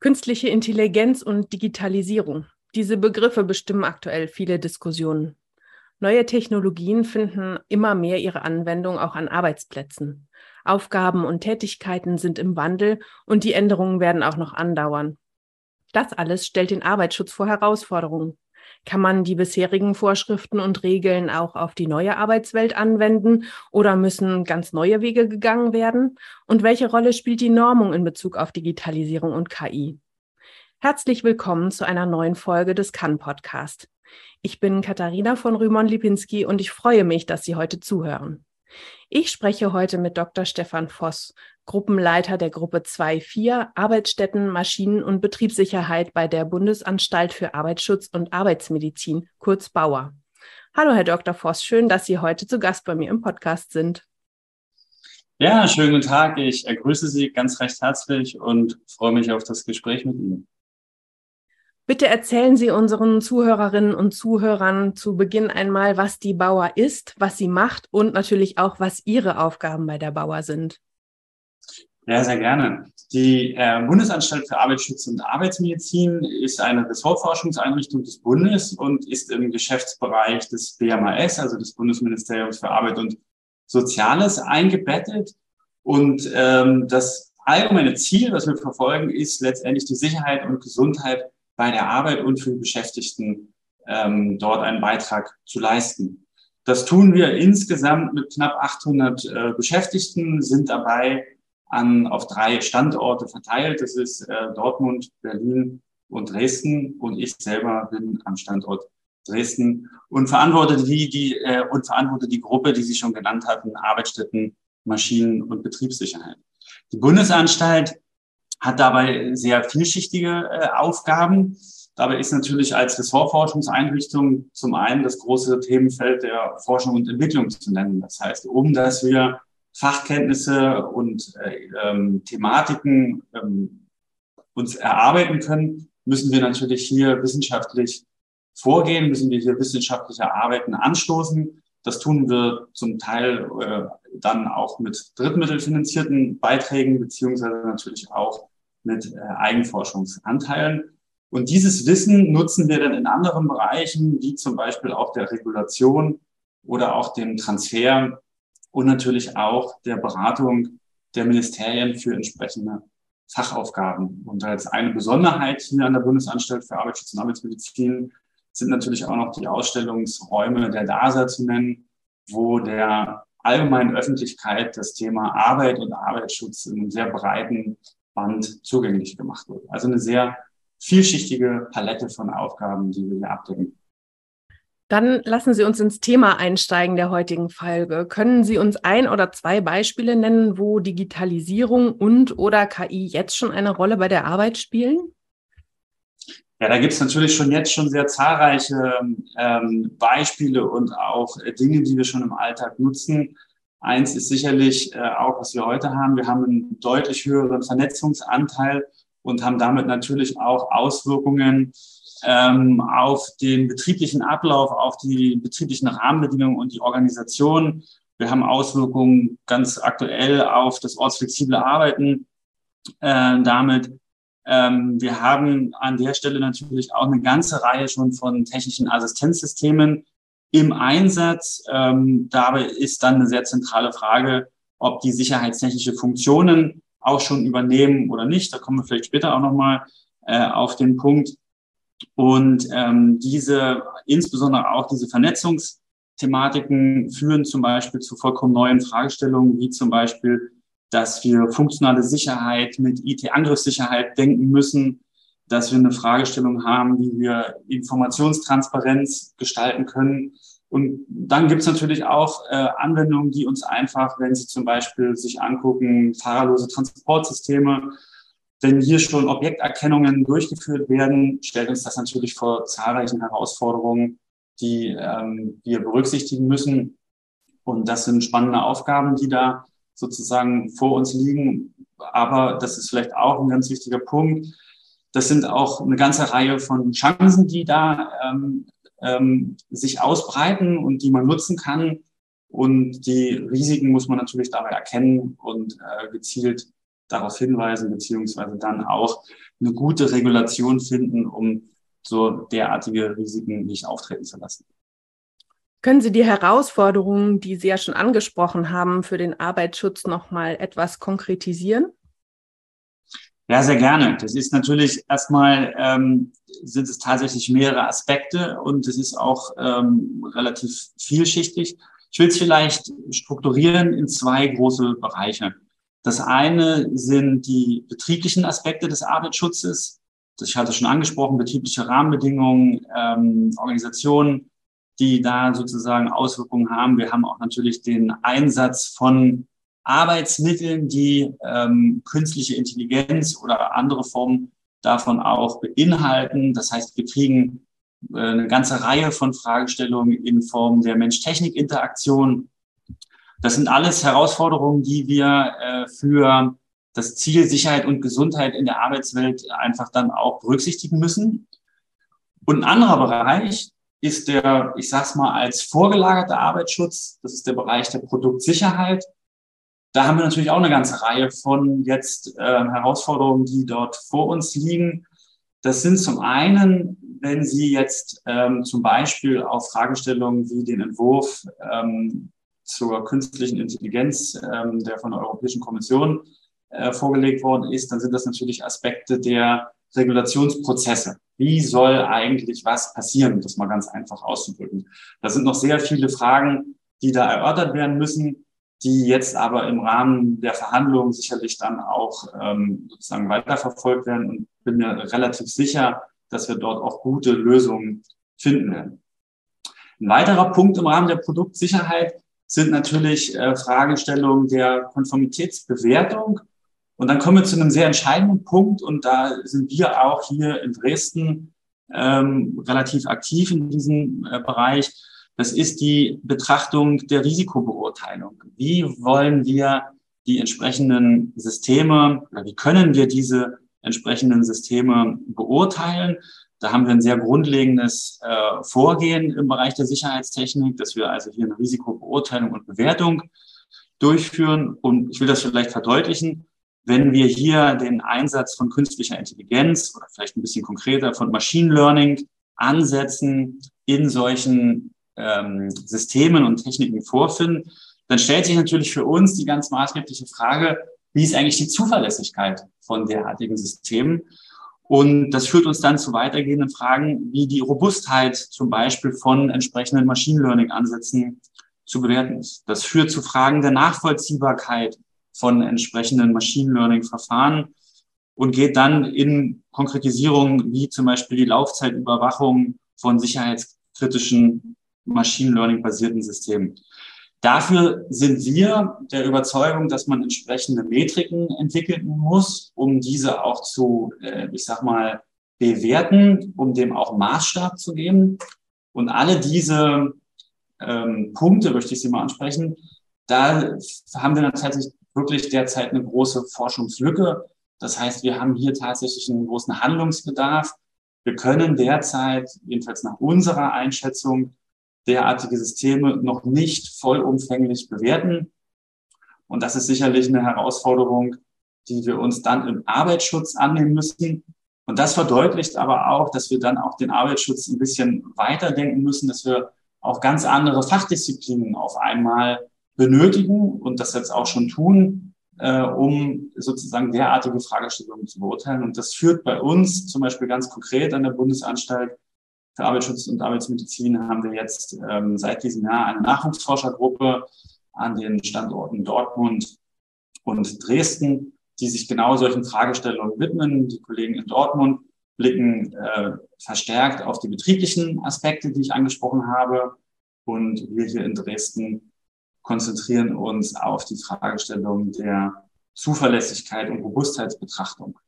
Künstliche Intelligenz und Digitalisierung. Diese Begriffe bestimmen aktuell viele Diskussionen. Neue Technologien finden immer mehr ihre Anwendung auch an Arbeitsplätzen. Aufgaben und Tätigkeiten sind im Wandel und die Änderungen werden auch noch andauern. Das alles stellt den Arbeitsschutz vor Herausforderungen. Kann man die bisherigen Vorschriften und Regeln auch auf die neue Arbeitswelt anwenden oder müssen ganz neue Wege gegangen werden? Und welche Rolle spielt die Normung in Bezug auf Digitalisierung und KI? Herzlich willkommen zu einer neuen Folge des kann Podcast. Ich bin Katharina von Rümon-Lipinski und ich freue mich, dass Sie heute zuhören. Ich spreche heute mit Dr. Stefan Voss, Gruppenleiter der Gruppe 2.4 Arbeitsstätten, Maschinen- und Betriebssicherheit bei der Bundesanstalt für Arbeitsschutz und Arbeitsmedizin, kurz Bauer. Hallo, Herr Dr. Voss, schön, dass Sie heute zu Gast bei mir im Podcast sind. Ja, schönen guten Tag. Ich grüße Sie ganz recht herzlich und freue mich auf das Gespräch mit Ihnen. Bitte erzählen Sie unseren Zuhörerinnen und Zuhörern zu Beginn einmal, was die Bauer ist, was sie macht und natürlich auch, was Ihre Aufgaben bei der Bauer sind. Ja, sehr gerne. Die äh, Bundesanstalt für Arbeitsschutz und Arbeitsmedizin ist eine Ressortforschungseinrichtung des Bundes und ist im Geschäftsbereich des BMAS, also des Bundesministeriums für Arbeit und Soziales, eingebettet. Und ähm, das allgemeine Ziel, was wir verfolgen, ist letztendlich die Sicherheit und Gesundheit bei der Arbeit und für die Beschäftigten ähm, dort einen Beitrag zu leisten. Das tun wir insgesamt mit knapp 800 äh, Beschäftigten, sind dabei an, auf drei Standorte verteilt. Das ist äh, Dortmund, Berlin und Dresden. Und ich selber bin am Standort Dresden und verantworte die, die, äh, und verantworte die Gruppe, die Sie schon genannt hatten, Arbeitsstätten, Maschinen und Betriebssicherheit. Die Bundesanstalt hat dabei sehr vielschichtige äh, Aufgaben. Dabei ist natürlich als Ressortforschungseinrichtung zum einen das große Themenfeld der Forschung und Entwicklung zu nennen. Das heißt, um dass wir Fachkenntnisse und äh, ähm, Thematiken ähm, uns erarbeiten können, müssen wir natürlich hier wissenschaftlich vorgehen, müssen wir hier wissenschaftliche Arbeiten anstoßen. Das tun wir zum Teil äh, dann auch mit drittmittelfinanzierten Beiträgen, beziehungsweise natürlich auch mit äh, Eigenforschungsanteilen. Und dieses Wissen nutzen wir dann in anderen Bereichen, wie zum Beispiel auch der Regulation oder auch dem Transfer und natürlich auch der Beratung der Ministerien für entsprechende Fachaufgaben. Und als eine Besonderheit hier an der Bundesanstalt für Arbeitsschutz und Arbeitsmedizin sind natürlich auch noch die Ausstellungsräume der DASA zu nennen, wo der allgemeinen Öffentlichkeit das Thema Arbeit und Arbeitsschutz in einem sehr breiten Band zugänglich gemacht wird. Also eine sehr vielschichtige Palette von Aufgaben, die wir hier abdecken. Dann lassen Sie uns ins Thema einsteigen der heutigen Folge. Können Sie uns ein oder zwei Beispiele nennen, wo Digitalisierung und oder KI jetzt schon eine Rolle bei der Arbeit spielen? Ja, da gibt es natürlich schon jetzt schon sehr zahlreiche ähm, Beispiele und auch Dinge, die wir schon im Alltag nutzen. Eins ist sicherlich äh, auch, was wir heute haben. Wir haben einen deutlich höheren Vernetzungsanteil und haben damit natürlich auch Auswirkungen ähm, auf den betrieblichen Ablauf, auf die betrieblichen Rahmenbedingungen und die Organisation. Wir haben Auswirkungen ganz aktuell auf das ortsflexible Arbeiten äh, damit. Ähm, wir haben an der Stelle natürlich auch eine ganze Reihe schon von technischen Assistenzsystemen, im Einsatz. Ähm, dabei ist dann eine sehr zentrale Frage, ob die sicherheitstechnische Funktionen auch schon übernehmen oder nicht. Da kommen wir vielleicht später auch nochmal äh, auf den Punkt. Und ähm, diese, insbesondere auch diese Vernetzungsthematiken führen zum Beispiel zu vollkommen neuen Fragestellungen, wie zum Beispiel, dass wir funktionale Sicherheit mit IT-Angriffssicherheit denken müssen, dass wir eine Fragestellung haben, wie wir Informationstransparenz gestalten können. Und dann gibt es natürlich auch äh, Anwendungen, die uns einfach, wenn Sie zum Beispiel sich angucken, fahrerlose Transportsysteme, wenn hier schon Objekterkennungen durchgeführt werden, stellt uns das natürlich vor zahlreichen Herausforderungen, die ähm, wir berücksichtigen müssen. Und das sind spannende Aufgaben, die da sozusagen vor uns liegen. Aber das ist vielleicht auch ein ganz wichtiger Punkt das sind auch eine ganze Reihe von Chancen, die da ähm, ähm, sich ausbreiten und die man nutzen kann. Und die Risiken muss man natürlich dabei erkennen und äh, gezielt darauf hinweisen, beziehungsweise dann auch eine gute Regulation finden, um so derartige Risiken nicht auftreten zu lassen. Können Sie die Herausforderungen, die Sie ja schon angesprochen haben, für den Arbeitsschutz noch mal etwas konkretisieren? Ja, sehr gerne. Das ist natürlich erstmal, ähm, sind es tatsächlich mehrere Aspekte und es ist auch ähm, relativ vielschichtig. Ich will es vielleicht strukturieren in zwei große Bereiche. Das eine sind die betrieblichen Aspekte des Arbeitsschutzes. Ich hatte schon angesprochen, betriebliche Rahmenbedingungen, ähm, Organisationen, die da sozusagen Auswirkungen haben. Wir haben auch natürlich den Einsatz von Arbeitsmitteln, die ähm, künstliche Intelligenz oder andere Formen davon auch beinhalten. Das heißt, wir kriegen äh, eine ganze Reihe von Fragestellungen in Form der Mensch-Technik-Interaktion. Das sind alles Herausforderungen, die wir äh, für das Ziel Sicherheit und Gesundheit in der Arbeitswelt einfach dann auch berücksichtigen müssen. Und ein anderer Bereich ist der, ich sag's mal, als vorgelagerter Arbeitsschutz. Das ist der Bereich der Produktsicherheit. Da haben wir natürlich auch eine ganze Reihe von jetzt äh, Herausforderungen, die dort vor uns liegen. Das sind zum einen, wenn Sie jetzt ähm, zum Beispiel auf Fragestellungen wie den Entwurf ähm, zur künstlichen Intelligenz, ähm, der von der Europäischen Kommission äh, vorgelegt worden ist, dann sind das natürlich Aspekte der Regulationsprozesse. Wie soll eigentlich was passieren, das mal ganz einfach auszudrücken. Da sind noch sehr viele Fragen, die da erörtert werden müssen die jetzt aber im Rahmen der Verhandlungen sicherlich dann auch ähm, sozusagen weiterverfolgt werden und bin mir relativ sicher, dass wir dort auch gute Lösungen finden werden. Ein weiterer Punkt im Rahmen der Produktsicherheit sind natürlich äh, Fragestellungen der Konformitätsbewertung. Und dann kommen wir zu einem sehr entscheidenden Punkt und da sind wir auch hier in Dresden ähm, relativ aktiv in diesem äh, Bereich das ist die Betrachtung der Risikobeurteilung. Wie wollen wir die entsprechenden Systeme oder wie können wir diese entsprechenden Systeme beurteilen? Da haben wir ein sehr grundlegendes äh, Vorgehen im Bereich der Sicherheitstechnik, dass wir also hier eine Risikobeurteilung und Bewertung durchführen. Und ich will das vielleicht verdeutlichen. Wenn wir hier den Einsatz von künstlicher Intelligenz oder vielleicht ein bisschen konkreter von Machine Learning ansetzen in solchen ähm, Systemen und Techniken vorfinden, dann stellt sich natürlich für uns die ganz maßgebliche Frage, wie ist eigentlich die Zuverlässigkeit von derartigen Systemen? Und das führt uns dann zu weitergehenden Fragen, wie die Robustheit zum Beispiel von entsprechenden Machine Learning Ansätzen zu bewerten ist. Das führt zu Fragen der Nachvollziehbarkeit von entsprechenden Machine Learning Verfahren und geht dann in Konkretisierungen wie zum Beispiel die Laufzeitüberwachung von sicherheitskritischen Machine Learning basierten Systemen. Dafür sind wir der Überzeugung, dass man entsprechende Metriken entwickeln muss, um diese auch zu, äh, ich sag mal, bewerten, um dem auch Maßstab zu geben. Und alle diese ähm, Punkte möchte ich Sie mal ansprechen. Da haben wir tatsächlich wirklich derzeit eine große Forschungslücke. Das heißt, wir haben hier tatsächlich einen großen Handlungsbedarf. Wir können derzeit, jedenfalls nach unserer Einschätzung, derartige Systeme noch nicht vollumfänglich bewerten. Und das ist sicherlich eine Herausforderung, die wir uns dann im Arbeitsschutz annehmen müssen. Und das verdeutlicht aber auch, dass wir dann auch den Arbeitsschutz ein bisschen weiterdenken müssen, dass wir auch ganz andere Fachdisziplinen auf einmal benötigen und das jetzt auch schon tun, äh, um sozusagen derartige Fragestellungen zu beurteilen. Und das führt bei uns zum Beispiel ganz konkret an der Bundesanstalt für Arbeitsschutz und Arbeitsmedizin haben wir jetzt ähm, seit diesem Jahr eine Nachwuchsforschergruppe an den Standorten Dortmund und Dresden, die sich genau solchen Fragestellungen widmen. Die Kollegen in Dortmund blicken äh, verstärkt auf die betrieblichen Aspekte, die ich angesprochen habe. Und wir hier in Dresden konzentrieren uns auf die Fragestellung der Zuverlässigkeit und Robustheitsbetrachtung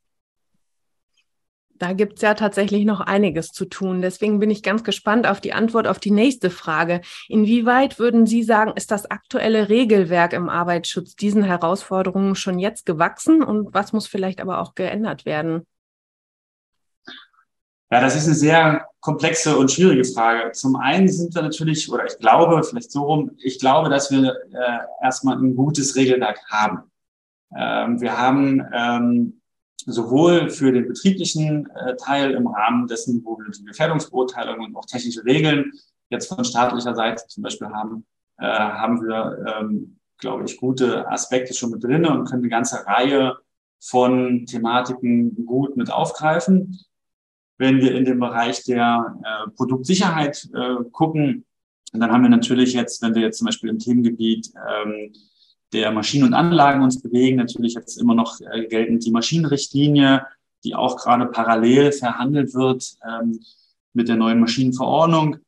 da gibt es ja tatsächlich noch einiges zu tun. Deswegen bin ich ganz gespannt auf die Antwort auf die nächste Frage. Inwieweit würden Sie sagen, ist das aktuelle Regelwerk im Arbeitsschutz diesen Herausforderungen schon jetzt gewachsen und was muss vielleicht aber auch geändert werden? Ja, das ist eine sehr komplexe und schwierige Frage. Zum einen sind wir natürlich, oder ich glaube, vielleicht so rum, ich glaube, dass wir äh, erstmal ein gutes Regelwerk haben. Ähm, wir haben ähm, sowohl für den betrieblichen äh, Teil im Rahmen dessen, wo wir die Gefährdungsbeurteilung und auch technische Regeln jetzt von staatlicher Seite zum Beispiel haben, äh, haben wir, ähm, glaube ich, gute Aspekte schon mit drin und können eine ganze Reihe von Thematiken gut mit aufgreifen. Wenn wir in den Bereich der äh, Produktsicherheit äh, gucken, dann haben wir natürlich jetzt, wenn wir jetzt zum Beispiel im Themengebiet ähm, der Maschinen und Anlagen uns bewegen, natürlich jetzt immer noch äh, geltend die Maschinenrichtlinie, die auch gerade parallel verhandelt wird ähm, mit der neuen Maschinenverordnung.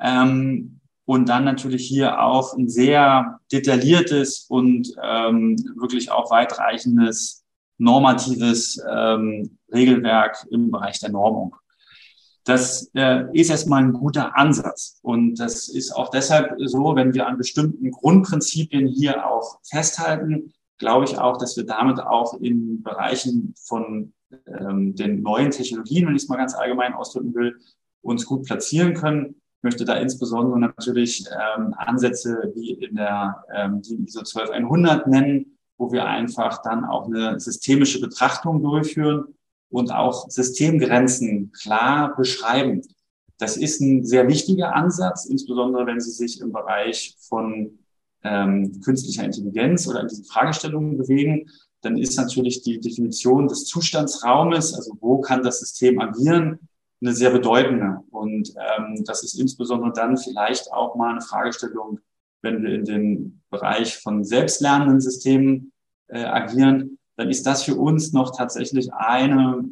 Ähm, und dann natürlich hier auch ein sehr detailliertes und ähm, wirklich auch weitreichendes normatives ähm, Regelwerk im Bereich der Normung. Das äh, ist erstmal ein guter Ansatz. Und das ist auch deshalb so, wenn wir an bestimmten Grundprinzipien hier auch festhalten, glaube ich auch, dass wir damit auch in Bereichen von ähm, den neuen Technologien, wenn ich es mal ganz allgemein ausdrücken will, uns gut platzieren können. Ich möchte da insbesondere natürlich ähm, Ansätze wie in der ähm, die ISO 12100 nennen, wo wir einfach dann auch eine systemische Betrachtung durchführen und auch Systemgrenzen klar beschreiben. Das ist ein sehr wichtiger Ansatz, insbesondere wenn Sie sich im Bereich von ähm, künstlicher Intelligenz oder in diesen Fragestellungen bewegen. Dann ist natürlich die Definition des Zustandsraumes, also wo kann das System agieren, eine sehr bedeutende. Und ähm, das ist insbesondere dann vielleicht auch mal eine Fragestellung, wenn wir in den Bereich von selbstlernenden Systemen äh, agieren, dann ist das für uns noch tatsächlich eine,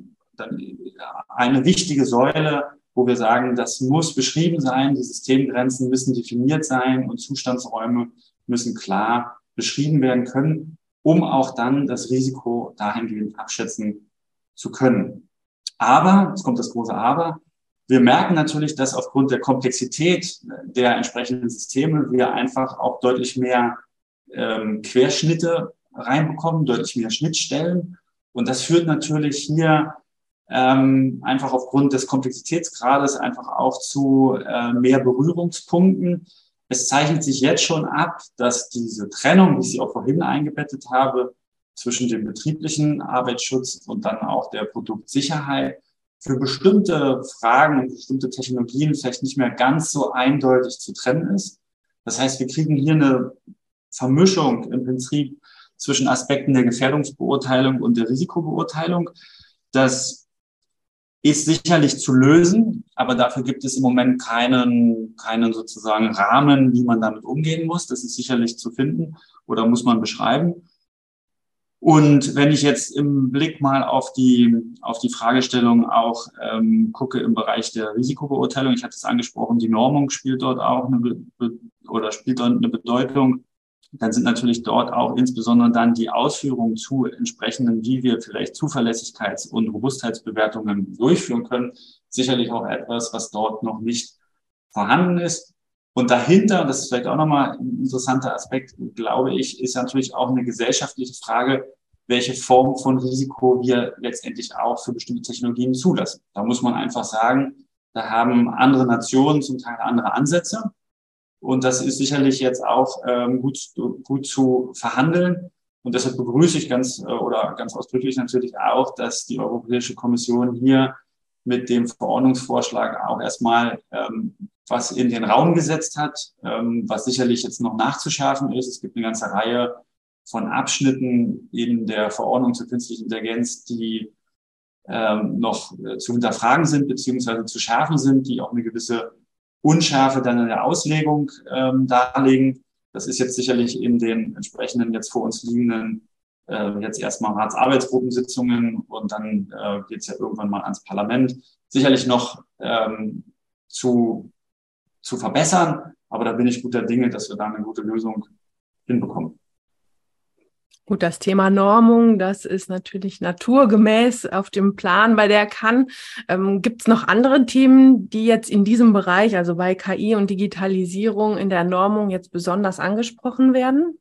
eine wichtige Säule, wo wir sagen, das muss beschrieben sein, die Systemgrenzen müssen definiert sein und Zustandsräume müssen klar beschrieben werden können, um auch dann das Risiko dahingehend abschätzen zu können. Aber, jetzt kommt das große Aber, wir merken natürlich, dass aufgrund der Komplexität der entsprechenden Systeme wir einfach auch deutlich mehr ähm, Querschnitte reinbekommen, deutlich mehr Schnittstellen. Und das führt natürlich hier ähm, einfach aufgrund des Komplexitätsgrades einfach auch zu äh, mehr Berührungspunkten. Es zeichnet sich jetzt schon ab, dass diese Trennung, wie ich sie auch vorhin eingebettet habe, zwischen dem betrieblichen Arbeitsschutz und dann auch der Produktsicherheit für bestimmte Fragen und bestimmte Technologien vielleicht nicht mehr ganz so eindeutig zu trennen ist. Das heißt, wir kriegen hier eine Vermischung im Prinzip zwischen Aspekten der Gefährdungsbeurteilung und der Risikobeurteilung. Das ist sicherlich zu lösen, aber dafür gibt es im Moment keinen, keinen sozusagen Rahmen, wie man damit umgehen muss. Das ist sicherlich zu finden oder muss man beschreiben. Und wenn ich jetzt im Blick mal auf die, auf die Fragestellung auch ähm, gucke im Bereich der Risikobeurteilung, ich hatte es angesprochen, die Normung spielt dort auch eine, oder spielt dort eine Bedeutung dann sind natürlich dort auch insbesondere dann die Ausführungen zu entsprechenden, wie wir vielleicht Zuverlässigkeits- und Robustheitsbewertungen durchführen können, sicherlich auch etwas, was dort noch nicht vorhanden ist. Und dahinter, das ist vielleicht auch nochmal ein interessanter Aspekt, glaube ich, ist natürlich auch eine gesellschaftliche Frage, welche Form von Risiko wir letztendlich auch für bestimmte Technologien zulassen. Da muss man einfach sagen, da haben andere Nationen zum Teil andere Ansätze. Und das ist sicherlich jetzt auch ähm, gut, gut zu verhandeln. Und deshalb begrüße ich ganz äh, oder ganz ausdrücklich natürlich auch, dass die Europäische Kommission hier mit dem Verordnungsvorschlag auch erstmal ähm, was in den Raum gesetzt hat, ähm, was sicherlich jetzt noch nachzuschärfen ist. Es gibt eine ganze Reihe von Abschnitten in der Verordnung zur künstlichen Intelligenz, die ähm, noch äh, zu hinterfragen sind beziehungsweise zu schärfen sind, die auch eine gewisse Unschärfe dann in der Auslegung ähm, darlegen. Das ist jetzt sicherlich in den entsprechenden jetzt vor uns liegenden äh, jetzt erstmal Ratsarbeitsgruppensitzungen und dann äh, geht es ja irgendwann mal ans Parlament. Sicherlich noch ähm, zu, zu verbessern, aber da bin ich guter Dinge, dass wir da eine gute Lösung hinbekommen. Gut, das Thema Normung, das ist natürlich naturgemäß auf dem Plan bei der kann. Ähm, Gibt es noch andere Themen, die jetzt in diesem Bereich, also bei KI und Digitalisierung in der Normung jetzt besonders angesprochen werden?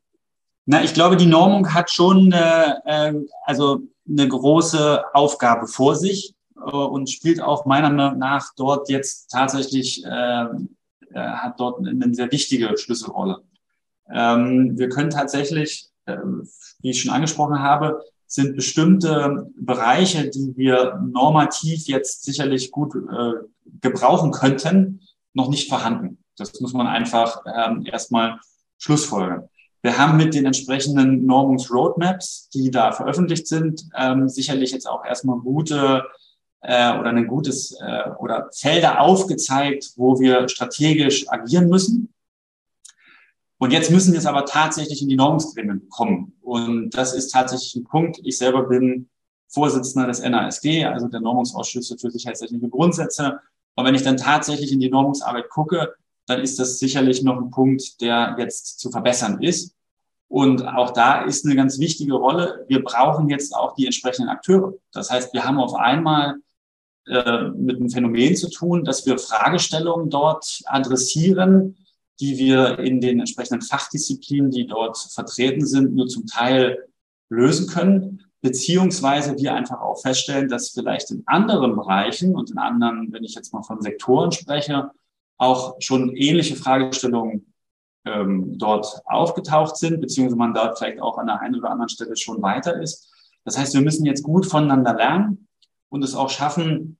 Na, ich glaube, die Normung hat schon eine, äh, also eine große Aufgabe vor sich äh, und spielt auch meiner Meinung nach dort jetzt tatsächlich, äh, äh hat dort eine sehr wichtige Schlüsselrolle. Ähm, wir können tatsächlich äh, wie ich schon angesprochen habe, sind bestimmte Bereiche, die wir normativ jetzt sicherlich gut äh, gebrauchen könnten, noch nicht vorhanden. Das muss man einfach ähm, erstmal schlussfolgern. Wir haben mit den entsprechenden Normungsroadmaps, die da veröffentlicht sind, ähm, sicherlich jetzt auch erstmal gute äh, oder ein gutes äh, oder Felder aufgezeigt, wo wir strategisch agieren müssen. Und jetzt müssen wir es aber tatsächlich in die Normungsgremien kommen. Und das ist tatsächlich ein Punkt. Ich selber bin Vorsitzender des NASG, also der Normungsausschüsse für sicherheitstechnische Grundsätze. Und wenn ich dann tatsächlich in die Normungsarbeit gucke, dann ist das sicherlich noch ein Punkt, der jetzt zu verbessern ist. Und auch da ist eine ganz wichtige Rolle. Wir brauchen jetzt auch die entsprechenden Akteure. Das heißt, wir haben auf einmal äh, mit einem Phänomen zu tun, dass wir Fragestellungen dort adressieren, die wir in den entsprechenden Fachdisziplinen, die dort vertreten sind, nur zum Teil lösen können, beziehungsweise wir einfach auch feststellen, dass vielleicht in anderen Bereichen und in anderen, wenn ich jetzt mal von Sektoren spreche, auch schon ähnliche Fragestellungen ähm, dort aufgetaucht sind, beziehungsweise man dort vielleicht auch an der einen oder anderen Stelle schon weiter ist. Das heißt, wir müssen jetzt gut voneinander lernen und es auch schaffen,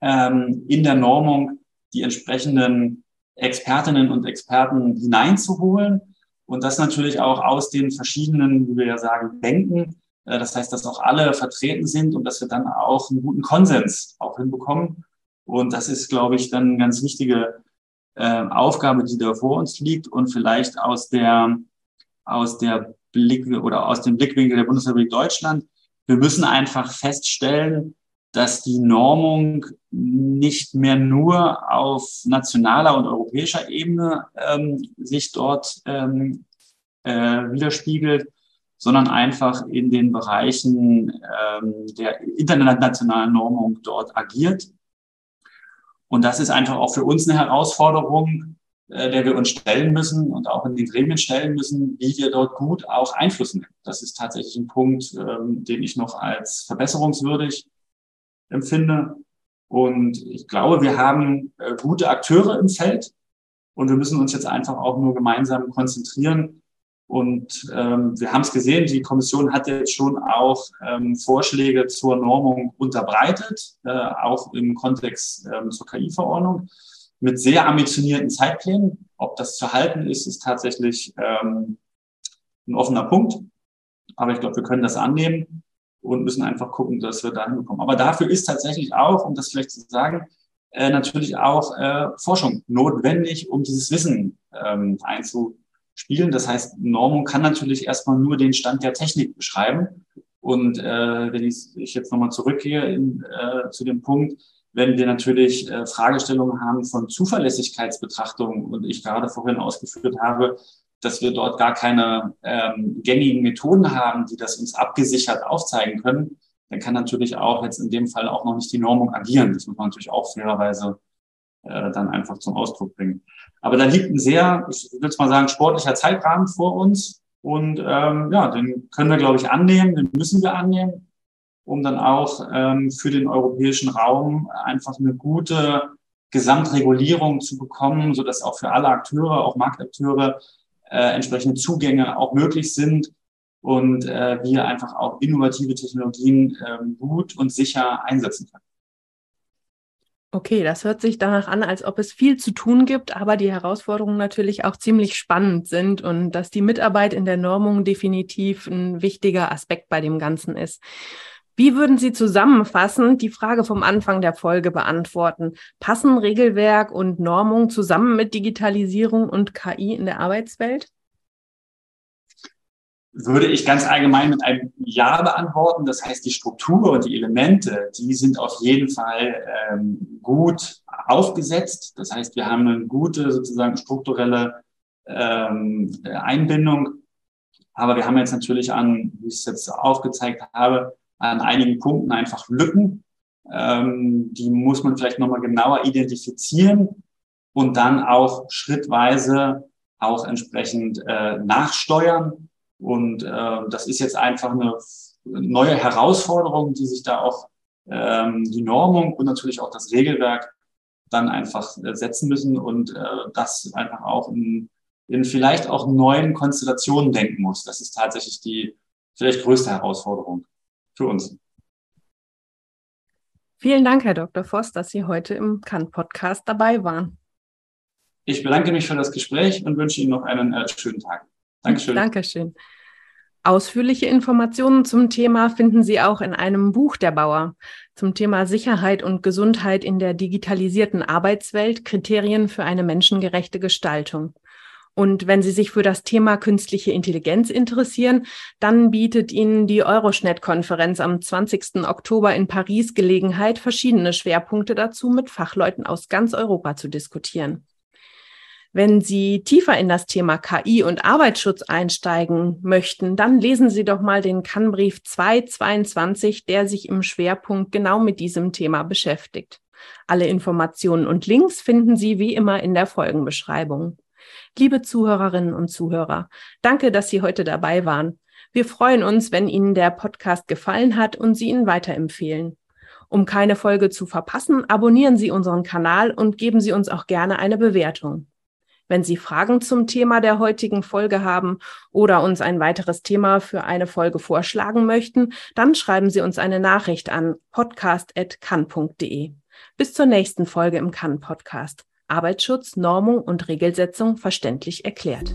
ähm, in der Normung die entsprechenden Expertinnen und Experten hineinzuholen und das natürlich auch aus den verschiedenen, wie wir ja sagen, Denken. Äh, das heißt, dass auch alle vertreten sind und dass wir dann auch einen guten Konsens auch hinbekommen. Und das ist, glaube ich, dann eine ganz wichtige äh, Aufgabe, die da vor uns liegt und vielleicht aus der, aus der Blick oder aus dem Blickwinkel der Bundesrepublik Deutschland. Wir müssen einfach feststellen, dass die Normung nicht mehr nur auf nationaler und europäischer Ebene ähm, sich dort ähm, äh, widerspiegelt, sondern einfach in den Bereichen ähm, der internationalen Normung dort agiert. Und das ist einfach auch für uns eine Herausforderung, äh, der wir uns stellen müssen und auch in den Gremien stellen müssen, wie wir dort gut auch Einfluss nehmen. Das ist tatsächlich ein Punkt, ähm, den ich noch als verbesserungswürdig empfinde. Und ich glaube, wir haben äh, gute Akteure im Feld und wir müssen uns jetzt einfach auch nur gemeinsam konzentrieren, und ähm, wir haben es gesehen, die Kommission hat jetzt schon auch ähm, Vorschläge zur Normung unterbreitet, äh, auch im Kontext ähm, zur KI-Verordnung, mit sehr ambitionierten Zeitplänen. Ob das zu halten ist, ist tatsächlich ähm, ein offener Punkt. Aber ich glaube, wir können das annehmen und müssen einfach gucken, dass wir dahin bekommen. Aber dafür ist tatsächlich auch, um das vielleicht zu sagen, äh, natürlich auch äh, Forschung notwendig, um dieses Wissen ähm, einzu spielen. Das heißt, Normung kann natürlich erstmal nur den Stand der Technik beschreiben. Und äh, wenn ich, ich jetzt nochmal zurückgehe in, äh, zu dem Punkt, wenn wir natürlich äh, Fragestellungen haben von Zuverlässigkeitsbetrachtungen und ich gerade vorhin ausgeführt habe, dass wir dort gar keine ähm, gängigen Methoden haben, die das uns abgesichert aufzeigen können, dann kann natürlich auch jetzt in dem Fall auch noch nicht die Normung agieren. Das muss man natürlich auch fairerweise äh, dann einfach zum Ausdruck bringen. Aber da liegt ein sehr, ich würde mal sagen, sportlicher Zeitrahmen vor uns. Und ähm, ja, den können wir, glaube ich, annehmen, den müssen wir annehmen, um dann auch ähm, für den europäischen Raum einfach eine gute Gesamtregulierung zu bekommen, so dass auch für alle Akteure, auch Marktakteure, äh, entsprechende Zugänge auch möglich sind und äh, wir einfach auch innovative Technologien äh, gut und sicher einsetzen können. Okay, das hört sich danach an, als ob es viel zu tun gibt, aber die Herausforderungen natürlich auch ziemlich spannend sind und dass die Mitarbeit in der Normung definitiv ein wichtiger Aspekt bei dem Ganzen ist. Wie würden Sie zusammenfassend die Frage vom Anfang der Folge beantworten? Passen Regelwerk und Normung zusammen mit Digitalisierung und KI in der Arbeitswelt? würde ich ganz allgemein mit einem Ja beantworten. Das heißt, die Struktur und die Elemente, die sind auf jeden Fall ähm, gut aufgesetzt. Das heißt, wir haben eine gute sozusagen strukturelle ähm, Einbindung. Aber wir haben jetzt natürlich an, wie ich es jetzt aufgezeigt habe, an einigen Punkten einfach Lücken. Ähm, die muss man vielleicht nochmal genauer identifizieren und dann auch schrittweise auch entsprechend äh, nachsteuern und äh, das ist jetzt einfach eine neue Herausforderung, die sich da auch ähm, die Normung und natürlich auch das Regelwerk dann einfach äh, setzen müssen und äh, das einfach auch in, in vielleicht auch neuen Konstellationen denken muss. Das ist tatsächlich die vielleicht größte Herausforderung für uns. Vielen Dank, Herr Dr. Voss, dass Sie heute im Kann-Podcast dabei waren. Ich bedanke mich für das Gespräch und wünsche Ihnen noch einen äh, schönen Tag. Dankeschön. Dankeschön. Ausführliche Informationen zum Thema finden Sie auch in einem Buch der Bauer zum Thema Sicherheit und Gesundheit in der digitalisierten Arbeitswelt, Kriterien für eine menschengerechte Gestaltung. Und wenn Sie sich für das Thema künstliche Intelligenz interessieren, dann bietet Ihnen die Euroschnet-Konferenz am 20. Oktober in Paris Gelegenheit, verschiedene Schwerpunkte dazu mit Fachleuten aus ganz Europa zu diskutieren. Wenn Sie tiefer in das Thema KI und Arbeitsschutz einsteigen möchten, dann lesen Sie doch mal den Kannbrief 222, der sich im Schwerpunkt genau mit diesem Thema beschäftigt. Alle Informationen und Links finden Sie wie immer in der Folgenbeschreibung. Liebe Zuhörerinnen und Zuhörer, danke, dass Sie heute dabei waren. Wir freuen uns, wenn Ihnen der Podcast gefallen hat und Sie ihn weiterempfehlen. Um keine Folge zu verpassen, abonnieren Sie unseren Kanal und geben Sie uns auch gerne eine Bewertung. Wenn Sie Fragen zum Thema der heutigen Folge haben oder uns ein weiteres Thema für eine Folge vorschlagen möchten, dann schreiben Sie uns eine Nachricht an podcast.kann.de. Bis zur nächsten Folge im Kann Podcast. Arbeitsschutz, Normung und Regelsetzung verständlich erklärt.